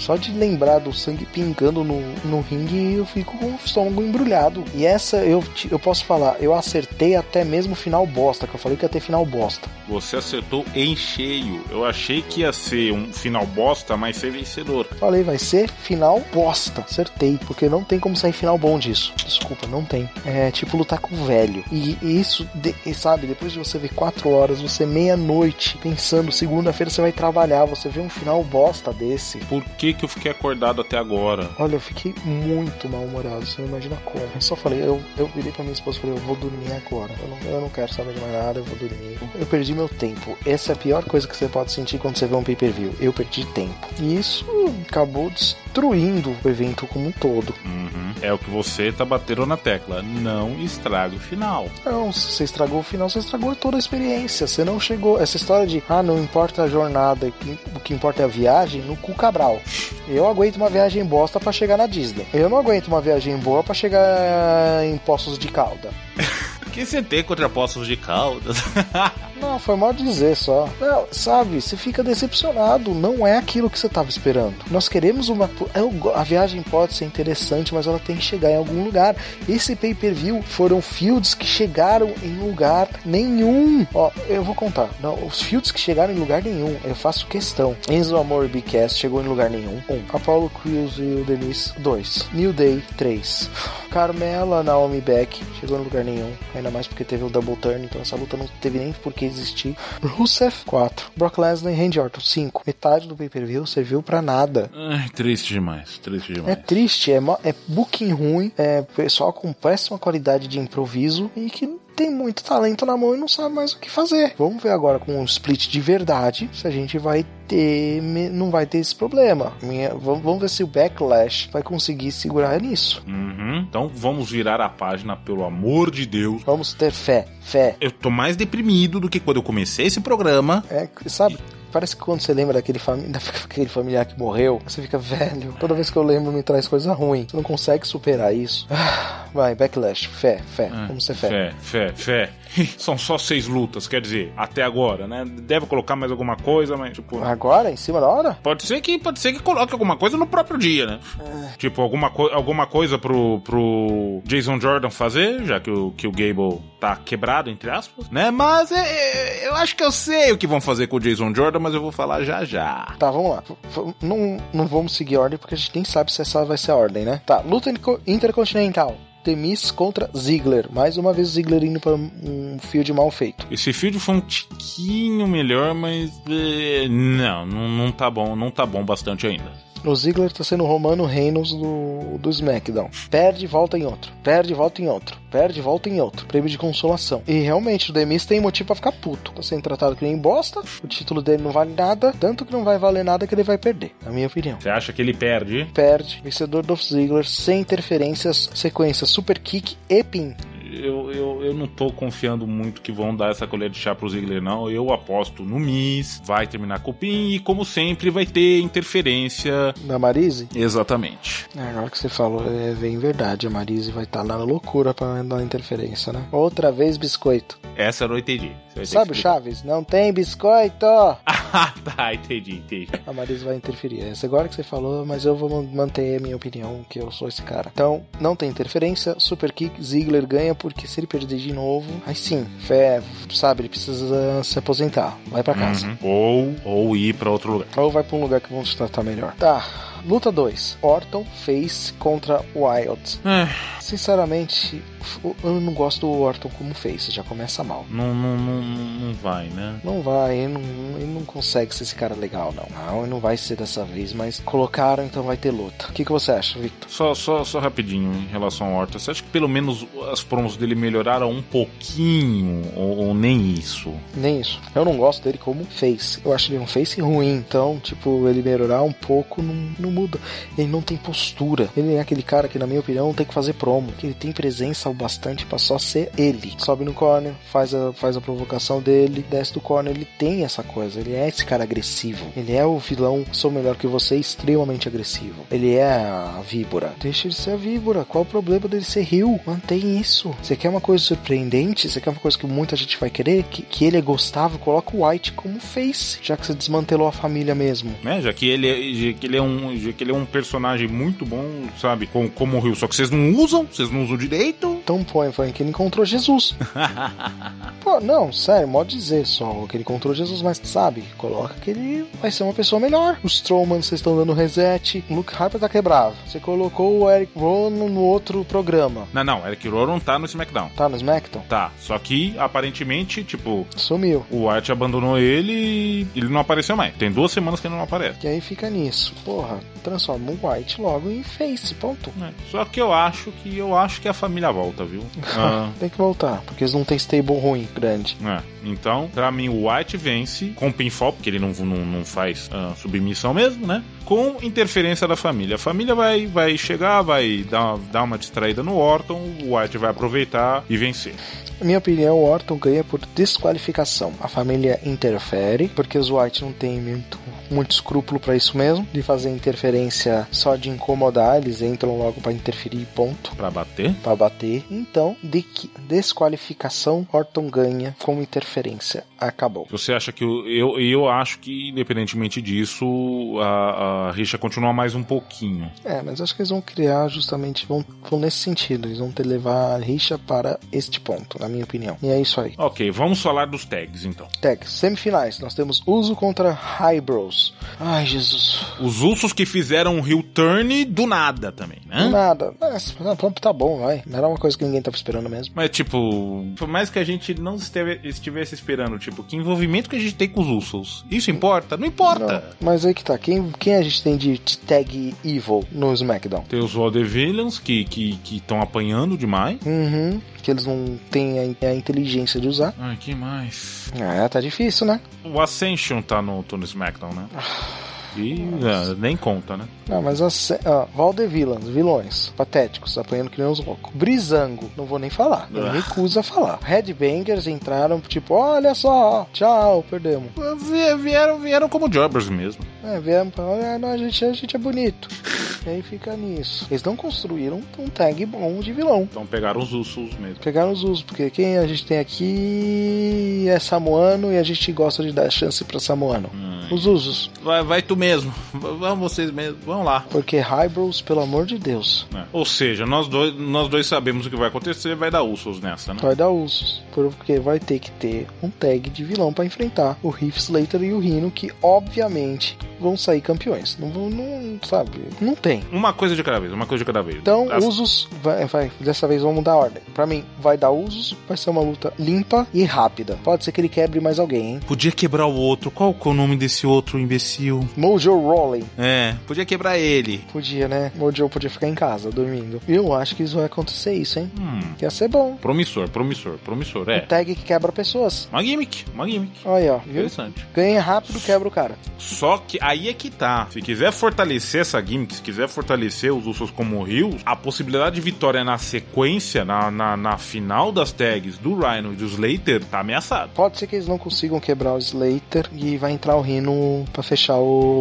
Só de lembrar do sangue pingando no, no ringue, eu fico com o estômago embrulhado. E essa eu, eu posso falar, eu acertei até mesmo o final bosta, que eu falei que ia ter final bosta. Você acertou em cheio. Eu achei que ia ser um final bosta, mas ser vencedor. Falei, vai ser final bosta. Acertei, porque não tem como sair final bom disso. Desculpa, não tem. É tipo lutar com o velho. E, e isso, de, e sabe, depois de você ver quatro horas, você meia-noite pensando, segunda-feira você vai trabalhar, você vê um final bosta desse. Por que que eu fiquei acordado até agora? Olha, eu fiquei muito mal-humorado, você não imagina como. Eu só falei, eu, eu virei pra minha esposa e falei, eu vou dormir agora. Eu não, eu não quero saber de mais nada, eu vou dormir. Eu perdi meu tempo. Essa é a pior coisa que você pode sentir quando você vê um pay-per-view. Eu perdi tempo. E isso acabou destruindo o evento como um todo. Uhum. É o que você tá batendo na tecla. Não estraga o final. Não, se você estragou o final, você estragou toda a experiência. Você não chegou. Essa história de, ah, não importa a jornada, o que importa é a viagem, no cu cabral. Eu aguento uma viagem bosta para chegar na Disney. Eu não aguento uma viagem boa para chegar em Poços de Calda. O que você tem contra Poços de Caldas? Não, foi mal dizer só. Não, sabe, você fica decepcionado. Não é aquilo que você estava esperando. Nós queremos uma. É a viagem pode ser interessante, mas ela tem que chegar em algum lugar. Esse pay per view foram fields que chegaram em lugar nenhum. Ó, eu vou contar. Não, os fields que chegaram em lugar nenhum, eu faço questão. Enzo Amor Cast chegou em lugar nenhum. Um. Apollo Crews e o Denise, dois. New Day, três. Carmela, Naomi Beck, chegou em lugar nenhum. Ainda mais porque teve o Double Turn, então essa luta não teve nem por que existir. Rusev, 4. Brock Lesnar e Randy Orton, 5. Metade do pay-per-view serviu pra nada. Ai, triste demais, triste demais. É triste, é, é booking ruim, é pessoal com péssima qualidade de improviso e que tem muito talento na mão e não sabe mais o que fazer. Vamos ver agora com um split de verdade se a gente vai ter. Não vai ter esse problema. Minha, vamos, ver se o Backlash vai conseguir segurar nisso. Uhum. Então vamos virar a página, pelo amor de Deus. Vamos ter fé. Fé. Eu tô mais deprimido do que quando eu comecei esse programa. É, sabe? Parece que quando você lembra daquele, fami daquele familiar que morreu, você fica velho. Toda vez que eu lembro, me traz coisa ruim. Você não consegue superar isso. Ah, vai, backlash. Fé, fé. É, Vamos ser fé. Fé, fé, fé. São só seis lutas, quer dizer, até agora, né? Deve colocar mais alguma coisa, mas tipo. Agora? Em cima da hora? Pode ser que, pode ser que coloque alguma coisa no próprio dia, né? É. Tipo, alguma, co alguma coisa pro, pro Jason Jordan fazer, já que o, que o Gable tá quebrado, entre aspas, né? Mas é, é, eu acho que eu sei o que vão fazer com o Jason Jordan, mas eu vou falar já já. Tá, vamos lá. Não, não vamos seguir a ordem porque a gente nem sabe se essa vai ser a ordem, né? Tá, luta intercontinental. Temis contra Ziggler. Mais uma vez Ziggler indo para um field mal feito. Esse field foi um tiquinho melhor, mas é, não, não, não tá bom, não tá bom bastante ainda. O Ziggler tá sendo o Romano Reynolds do, do SmackDown. Perde, volta em outro. Perde, volta em outro. Perde, volta em outro. Prêmio de consolação. E realmente, o Demis tem motivo pra ficar puto. Tá sendo tratado que nem bosta. O título dele não vale nada. Tanto que não vai valer nada que ele vai perder. Na minha opinião. Você acha que ele perde? Perde. Vencedor do Ziggler sem interferências. Sequência Super Kick e Pin eu, eu, eu não tô confiando muito que vão dar essa colher de chá pro Ziggler, não. Eu aposto no Miss, vai terminar com o Pin e, como sempre, vai ter interferência. Da Marise? Exatamente. É, agora que você falou, é bem verdade. A Marise vai estar tá na loucura pra dar interferência, né? Outra vez biscoito. Essa eu não entendi. Sabe o Chaves? Não tem biscoito! ah, tá, entendi, entendi. A Marise vai interferir. Essa agora que você falou, mas eu vou manter a minha opinião, que eu sou esse cara. Então, não tem interferência. Super Kick, Ziggler ganha porque se ele perder de novo, aí sim, fé, sabe, ele precisa se aposentar, vai para casa. Uhum. Ou, ou ir para outro lugar. Ou vai para um lugar que vão te tratar melhor. Tá. Luta 2. Orton Face contra Wild. É. Sinceramente, eu não gosto do Orton como Face, já começa mal. Não, não, não, não vai, né? Não vai, ele não, ele não consegue ser esse cara legal, não. Não, ele não vai ser dessa vez, mas colocaram, então vai ter luta. O que, que você acha, Victor? Só, só, só rapidinho em relação ao Orton. Você acha que pelo menos as promos dele melhoraram um pouquinho? Ou, ou nem isso? Nem isso. Eu não gosto dele como Face. Eu acho ele um Face ruim. Então, tipo, ele melhorar um pouco não, não muda. Ele não tem postura. Ele é aquele cara que, na minha opinião, tem que fazer promo que ele tem presença o bastante para só ser ele. Sobe no corner, faz a, faz a provocação dele, desce do corner, ele tem essa coisa, ele é esse cara agressivo. Ele é o vilão, sou melhor que você, extremamente agressivo. Ele é a víbora. Deixa ele ser a víbora. Qual o problema dele ser rio? Mantém isso. Você quer uma coisa surpreendente? Você quer uma coisa que muita gente vai querer? Que, que ele é gostável? Coloca o White como face, já que você desmantelou a família mesmo. É, já que ele é, já que ele é um, já que ele é um personagem muito bom, sabe, como, como o Rio. Só que vocês não usam, vocês não usam direito. Então põe, foi que ele encontrou Jesus. Pô, não, sério, pode dizer só que ele encontrou Jesus, mas sabe, coloca que ele vai ser uma pessoa melhor. Os Strowman, vocês estão dando reset. O Luke Harper tá quebrado. Você colocou o Eric Rowan no outro programa. Não, não, Eric Rowan tá no SmackDown. Tá no SmackDown? Tá, só que aparentemente, tipo. Sumiu. O White abandonou ele e ele não apareceu mais. Tem duas semanas que ele não aparece. E aí fica nisso. Porra, transforma o White logo em face, ponto. É. Só que eu acho que eu acho que a família volta, viu? Ah. Tem que voltar, porque eles não têm stable ruim grande. É. Então, pra mim, o White vence com pinfall, porque ele não, não, não faz uh, submissão mesmo, né? Com interferência da família. A família vai, vai chegar, vai dar, dar uma distraída no Orton, o White vai aproveitar e vencer. Na minha opinião, o Orton ganha por desqualificação. A família interfere, porque os White não tem muito, muito escrúpulo para isso mesmo, de fazer interferência só de incomodar, eles entram logo para interferir ponto. Para bater? Para bater. Então, de desqualificação, Orton ganha com interferência. Acabou. Você acha que eu, eu acho que independentemente disso, a, a rixa continua mais um pouquinho. É, mas acho que eles vão criar justamente vão, vão nesse sentido, eles vão ter levar a rixa para este ponto, na minha opinião. E é isso aí. Ok, vamos falar dos tags então. Tags, semifinais. Nós temos Uso contra Highbrows. Ai, Jesus. Os Usos que fizeram um rio turn do nada também, né? Do nada. Mas, tá bom, vai. Não era uma coisa que ninguém tava esperando mesmo. Mas, tipo, por mais que a gente não esteve, estivesse esperando, tipo, que envolvimento que a gente tem com os Usos? Isso importa? Não importa. Não, mas aí que tá. Quem, quem a gente tem de tag evil no SmackDown? Tem os Villains que estão que, que apanhando demais. Uhum. Que eles não têm a, a, inteligência de usar. Ai, que mais? É, tá difícil, né? O Ascension tá no, no SmackDown, né? E é, nem conta, né? Não, mas ó, Villains, vilões, patéticos, apanhando que nem os loucos. Brisango, não vou nem falar. Eu me recuso a falar. Headbangers entraram, tipo, olha só, tchau, perdemos. Vieram, vieram como jobbers mesmo. É, vieram pra, olha, não, a, gente, a gente é bonito. E aí fica nisso. Eles não construíram um tag bom de vilão. Então pegaram os Usos mesmo. Pegaram os Usos, porque quem a gente tem aqui é Samoano e a gente gosta de dar chance pra Samoano. Hum. Os Usos. Vai, vai tu mesmo. Vamos vocês mesmo. Vamos lá. Porque Hybros, pelo amor de Deus. É. Ou seja, nós dois, nós dois sabemos o que vai acontecer, vai dar Usos nessa, né? Vai dar Usos. Porque vai ter que ter um tag de vilão para enfrentar o Heath Slater e o Rhino, que obviamente vão sair campeões. Não vão, não, sabe? Não tem. Uma coisa de cada vez, uma coisa de cada vez. Então, As... usos, vai, vai, dessa vez vamos mudar a ordem. Pra mim, vai dar usos, vai ser uma luta limpa e rápida. Pode ser que ele quebre mais alguém, hein? Podia quebrar o outro. Qual é o nome desse outro imbecil? Mojo Rawley. É, podia quebrar ele. Podia, né? Mojo podia ficar em casa, dormindo. Eu acho que isso vai acontecer isso, hein? Hum. Ia ser bom. Promissor, promissor, promissor, é. Um tag que quebra pessoas. Uma gimmick, uma gimmick. Olha, ó. Viu? Interessante. Ganha rápido, quebra o cara. Só que aí é que tá. Se quiser fortalecer essa gimmick, se quiser fortalecer os Usos como Rios, a possibilidade de vitória na sequência, na, na, na, final das tags do Rhino e do Slater, tá ameaçado. Pode ser que eles não consigam quebrar o Slater e vai entrar o Rhino pra fechar o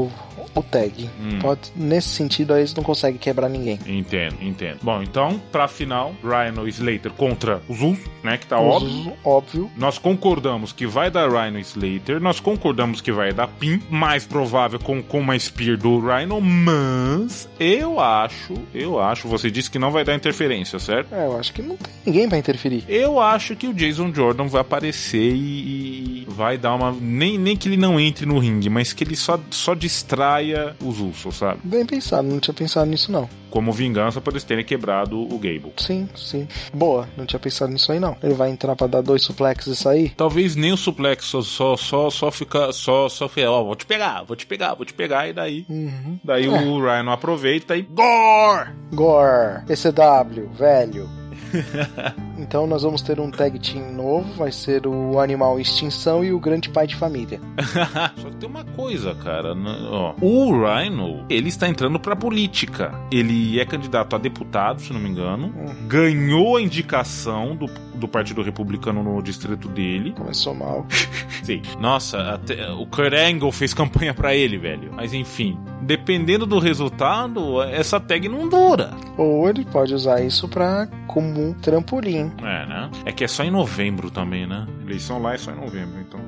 o tag. Hum. Pode, nesse sentido, aí eles não conseguem quebrar ninguém. Entendo, entendo. Bom, então, pra final, Rhino Slater contra os Usos, né? Que tá os óbvio. óbvio. Nós concordamos que vai dar Rhino Slater, nós concordamos que vai dar Pin, mais provável com, com uma Spear do Rhino, mas eu acho, eu acho, você disse que não vai dar interferência, certo? É, eu acho que não tem ninguém pra interferir. Eu acho que o Jason Jordan vai aparecer e, e vai dar uma. Nem, nem que ele não entre no ringue, mas que ele só, só distraia os Usos, sabe? Bem pensado, não tinha pensado nisso não. Como vingança por eles terem quebrado o Gable. Sim, sim. Boa, não tinha pensado nisso aí não. Ele vai entrar para dar dois suplexes e sair? Talvez nem o suplex, só só só, só ficar só só ó, vou te pegar, vou te pegar, vou te pegar e daí uhum. daí é. o Ryan aproveita e gore! Gore, PCW, velho. então nós vamos ter um tag team novo, vai ser o Animal Extinção e o Grande Pai de Família. Só que tem uma coisa, cara. Né? Ó, o Rhino, ele está entrando pra política. Ele é candidato a deputado, se não me engano. Uhum. Ganhou a indicação do, do Partido Republicano no distrito dele. Começou mal. Sim. Nossa, o Kurt Angle fez campanha para ele, velho. Mas enfim, dependendo do resultado, essa tag não dura. Ou ele pode usar isso pra como um trampolim. É, né? É que é só em novembro também, né? Eleição lá é só em novembro, então.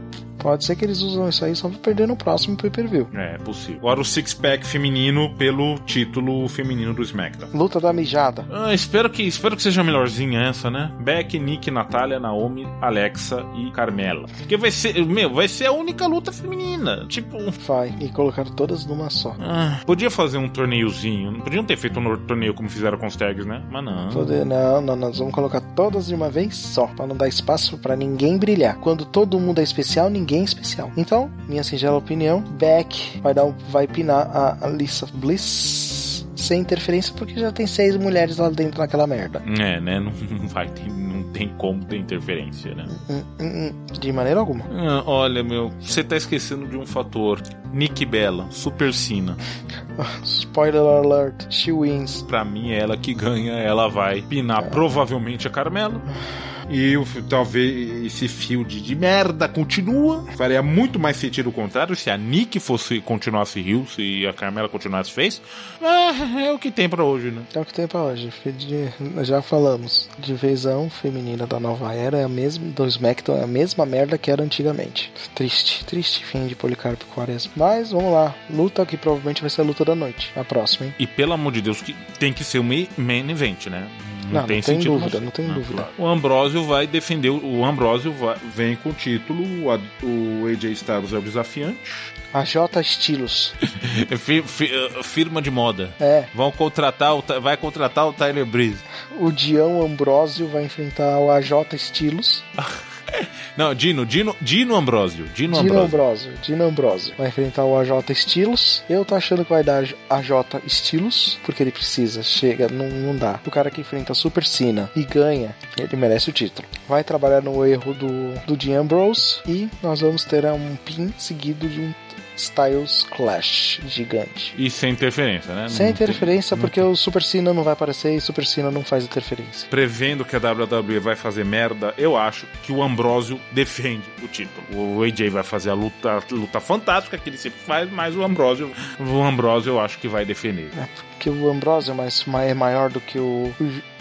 Pode ser que eles usam isso aí só pra perder no próximo pay-per-view. É, possível. Agora o six-pack feminino pelo título feminino do SmackDown. Luta da mijada. Ah, espero que, espero que seja melhorzinha essa, né? Beck, Nick, Natália, Naomi, Alexa e Carmela. Porque vai ser, meu, vai ser a única luta feminina. Tipo. Vai, e colocar todas numa só. Ah, podia fazer um torneiozinho. Não podiam ter feito um torneio como fizeram com os tags, né? Mas não. Poder, não, não, nós vamos colocar todas de uma vez só. Pra não dar espaço para ninguém brilhar. Quando todo mundo é especial, ninguém ninguém especial. Então, minha singela opinião, Beck vai dar um, vai pinar a Alissa Bliss sem interferência porque já tem seis mulheres lá dentro naquela merda. É, né? Não, não vai ter, não tem como ter interferência, né? Hum, hum, hum, de maneira alguma. Ah, olha, meu, você tá esquecendo de um fator. Nick Bella, Super Cina. Spoiler alert, she wins. Pra mim, é ela que ganha, ela vai pinar é. provavelmente a Carmela. E talvez esse field de merda continua. Faria muito mais sentido o contrário se a Nick fosse continuasse Rio, se a Carmela continuasse Face. É, é o que tem para hoje, né? É o que tem para hoje. Já falamos. Divisão feminina da nova era é a mesma. Do SmackDown é a mesma merda que era antigamente. Triste, triste fim de Policarpo Quaresma. Mas vamos lá. Luta que provavelmente vai ser a luta da noite. A próxima, hein? E pelo amor de Deus, que tem que ser o main event, né? Não, não tem, não tem sentido. dúvida, não tem dúvida. O Ambrosio vai defender, o Ambrosio vai- vem com o título, o, o AJ Styles é o desafiante. A J Estilos. Eh, firma de moda. É, Vão contratar, o, vai contratar o Tyler Breeze. o Dião Ambrosio vai enfrentar o AJ Estilos. Não, Dino, Dino, Dino Ambrosio. Dino, Dino Ambrosio. Ambrosio. Dino Ambrosio. Vai enfrentar o AJ Estilos. Eu tô achando que vai dar AJ Estilos, porque ele precisa. Chega, não, não dá. O cara que enfrenta Super Cena e ganha, ele merece o título. Vai trabalhar no erro do, do Dean Ambrose e nós vamos ter um pin seguido de um Styles Clash gigante. E sem interferência, né? Sem Não tem- interferência, porque o Super Cena não vai aparecer e Super Cena não faz interferência. Prevendo que a WWE vai fazer merda, eu acho que o Ambrosio defende o título. O AJ vai fazer a luta, a luta fantástica que ele sempre faz, mas o Ambrosio, o Ambrosio eu acho que vai defender. É porque o Ambrose é, mais, é maior do que o,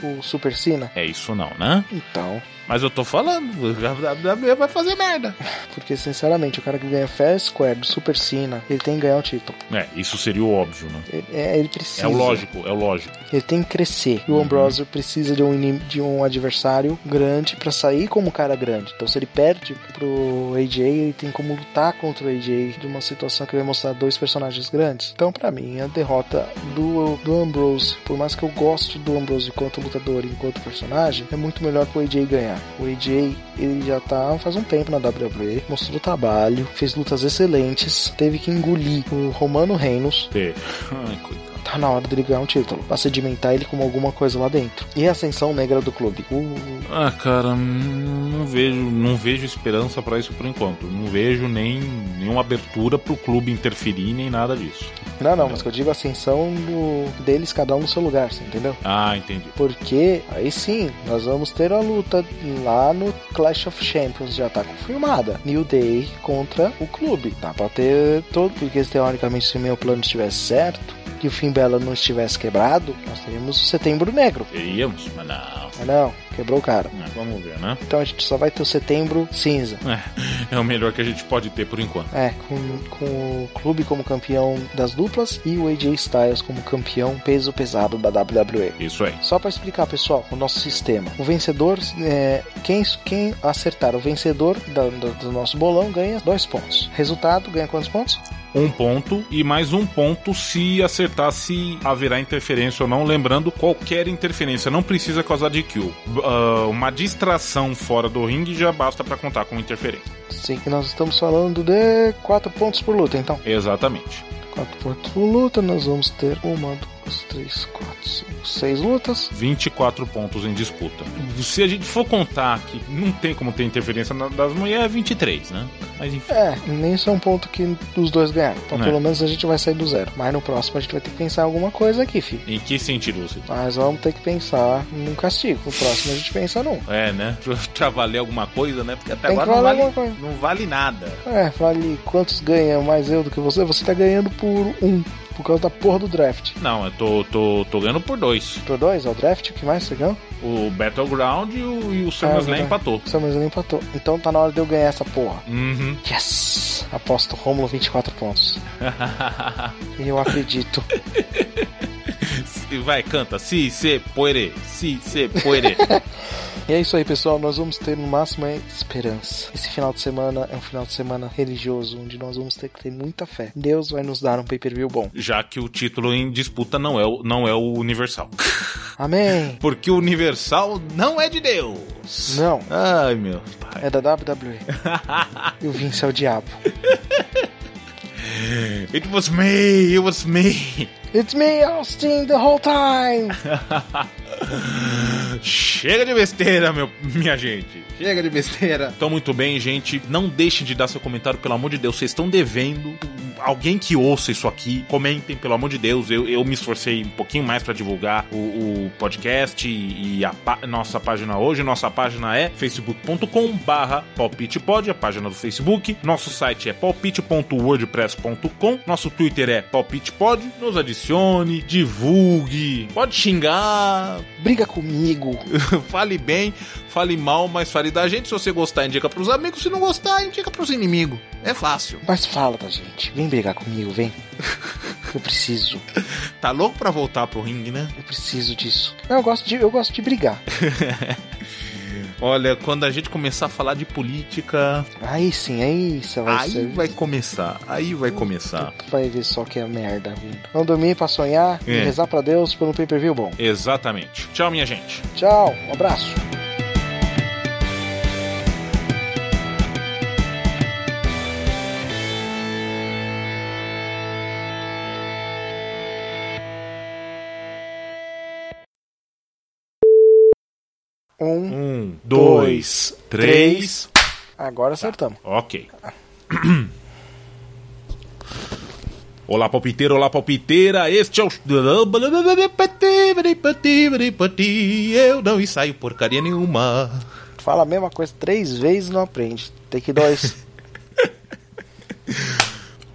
o, o Super Cena. É isso não, né? Então, Mas eu tô falando, a WWE vai fazer merda. porque sinceramente, o cara que ganha Fair Square do Super Cena, ele tem que ganhar o título. É, isso seria o óbvio, né? Ele, é, ele precisa. É o lógico, é o lógico. Ele tem que crescer. E o Uhum. Ambrose precisa de um, de um adversário grande pra sair como cara grande. Então, se ele perde pro AJ, ele tem como lutar contra o AJ de uma situação que vai mostrar dois personagens grandes. Então, pra mim, a derrota do, do Ambrose, por mais que eu goste do Ambrose enquanto lutador e enquanto personagem, é muito melhor pro AJ ganhar. O AJ, ele já tá faz um tempo na WWE, mostrou trabalho, fez lutas excelentes, teve que engolir o Romano Reigns, É. Ai, coitado. Tá na hora dele ganhar um título. Pra sedimentar ele como alguma coisa lá dentro. E a ascensão negra do clube. Uh, Ah, cara, não vejo, não vejo esperança pra isso por enquanto. Não vejo nem nenhuma abertura pro clube interferir nem nada disso. não, não, mas que eu digo a ascensão do, deles, cada um no seu lugar, você entendeu? Ah, entendi. Porque aí sim, nós vamos ter a luta lá no Clash of Champions, já tá confirmada. New Day contra o clube. Dá pra ter todo, porque teoricamente se o meu plano estivesse certo, que o Finn Bella não estivesse quebrado, nós teríamos o Setembro Negro. Teríamos, mas não. Mas não, quebrou o cara. É, Vamos ver, né? Então a gente só vai ter o Setembro Cinza. É o melhor que a gente pode ter por enquanto. É, com, com o clube como campeão das duplas e o AJ Styles como campeão peso pesado da WWE. Isso aí. Só para explicar, pessoal, o nosso sistema. O vencedor, é, quem, quem acertar o vencedor da- do, do nosso bolão ganha dois pontos. Resultado, ganha quantos pontos? Um ponto e mais um ponto se acertar se haverá interferência ou não. Lembrando, qualquer interferência não precisa causar DQ. Ah, uma distração fora do ringue já basta pra contar como interferência. Sim, que nós estamos falando de quatro pontos por luta, então. Exatamente. Quatro pontos por luta, nós vamos ter uma, duas, três, quatro, cinco, seis lutas. 24 pontos em disputa. Se a gente for contar que não tem como ter interferência das mulheres, é 23, né? Mas enfim. É, nem isso é um ponto que os dois ganharam. Então É. pelo menos a gente vai sair do zero. Mas no próximo a gente vai ter que pensar em alguma coisa aqui, filho. Em que sentido você Mas vamos ter que pensar num castigo. No próximo a gente pensa num. É, né? Pra, valer alguma coisa, né? Porque até Tem agora não vale, não vale nada. É, vale quantos ganha mais eu do que você? Você tá ganhando por um. Por causa da porra do draft. Não, eu tô, tô, tô ganhando por dois. Por dois é o draft? O que mais você ganhou? O Battleground e o, e o SummerSlam verdade. empatou. O Samuel empatou. Então tá na hora de eu ganhar essa porra. Uhum. Yes! Aposto Romulo 24 pontos. Eu acredito. Vai, canta. Si, se, puere. Si, se, puere. E é isso aí, pessoal. Nós vamos ter no máximo é esperança. Esse final de semana é um final de semana religioso, onde nós vamos ter que ter muita fé. Deus vai nos dar um pay-per-view bom. Já que o título em disputa não é o, não é o Universal. Amém! Porque o Universal não é de Deus. Não, Ai, meu pai. é da WWE. E o Vince é o diabo. It was me, it was me. It's me, Austin, the whole time! Chega de besteira, meu, minha gente. Chega de besteira. Então, muito bem, gente. Não deixem de dar seu comentário, pelo amor de Deus. Vocês estão devendo. Alguém que ouça isso aqui, comentem, pelo amor de Deus. Eu, eu me esforcei um pouquinho mais pra divulgar o, o podcast e, e a pá- nossa página hoje. Nossa página é facebook.com/barra palpitepod, a página do Facebook. Nosso site é palpite.wordpress.com. Nosso Twitter é palpitepod. Nos adicione, divulgue. Pode xingar, Briga comigo. fale bem, fale mal, mas fale da gente. Se você gostar, indica pros amigos. Se não gostar, indica pros inimigos. É fácil. Mas fala da gente. Vem brigar comigo, vem. Eu preciso. Tá louco pra voltar pro ringue, né? Eu preciso disso. Não, eu gosto de, eu gosto de brigar. Olha, quando a gente começar a falar de política, Aí sim, aí você vai aí ser. vai começar. Aí vai começar. Vai ver só que é merda. Vamos dormir pra sonhar e É. rezar pra Deus por um pay per view bom. Exatamente. Tchau, minha gente. Tchau, um abraço. Um, Um, dois, três. agora acertamos. Ok. Olá, palpiteiro, olá, palpiteira. Este é o. Eu não ensaio porcaria nenhuma. Fala a mesma coisa três vezes e não aprende. Take dois.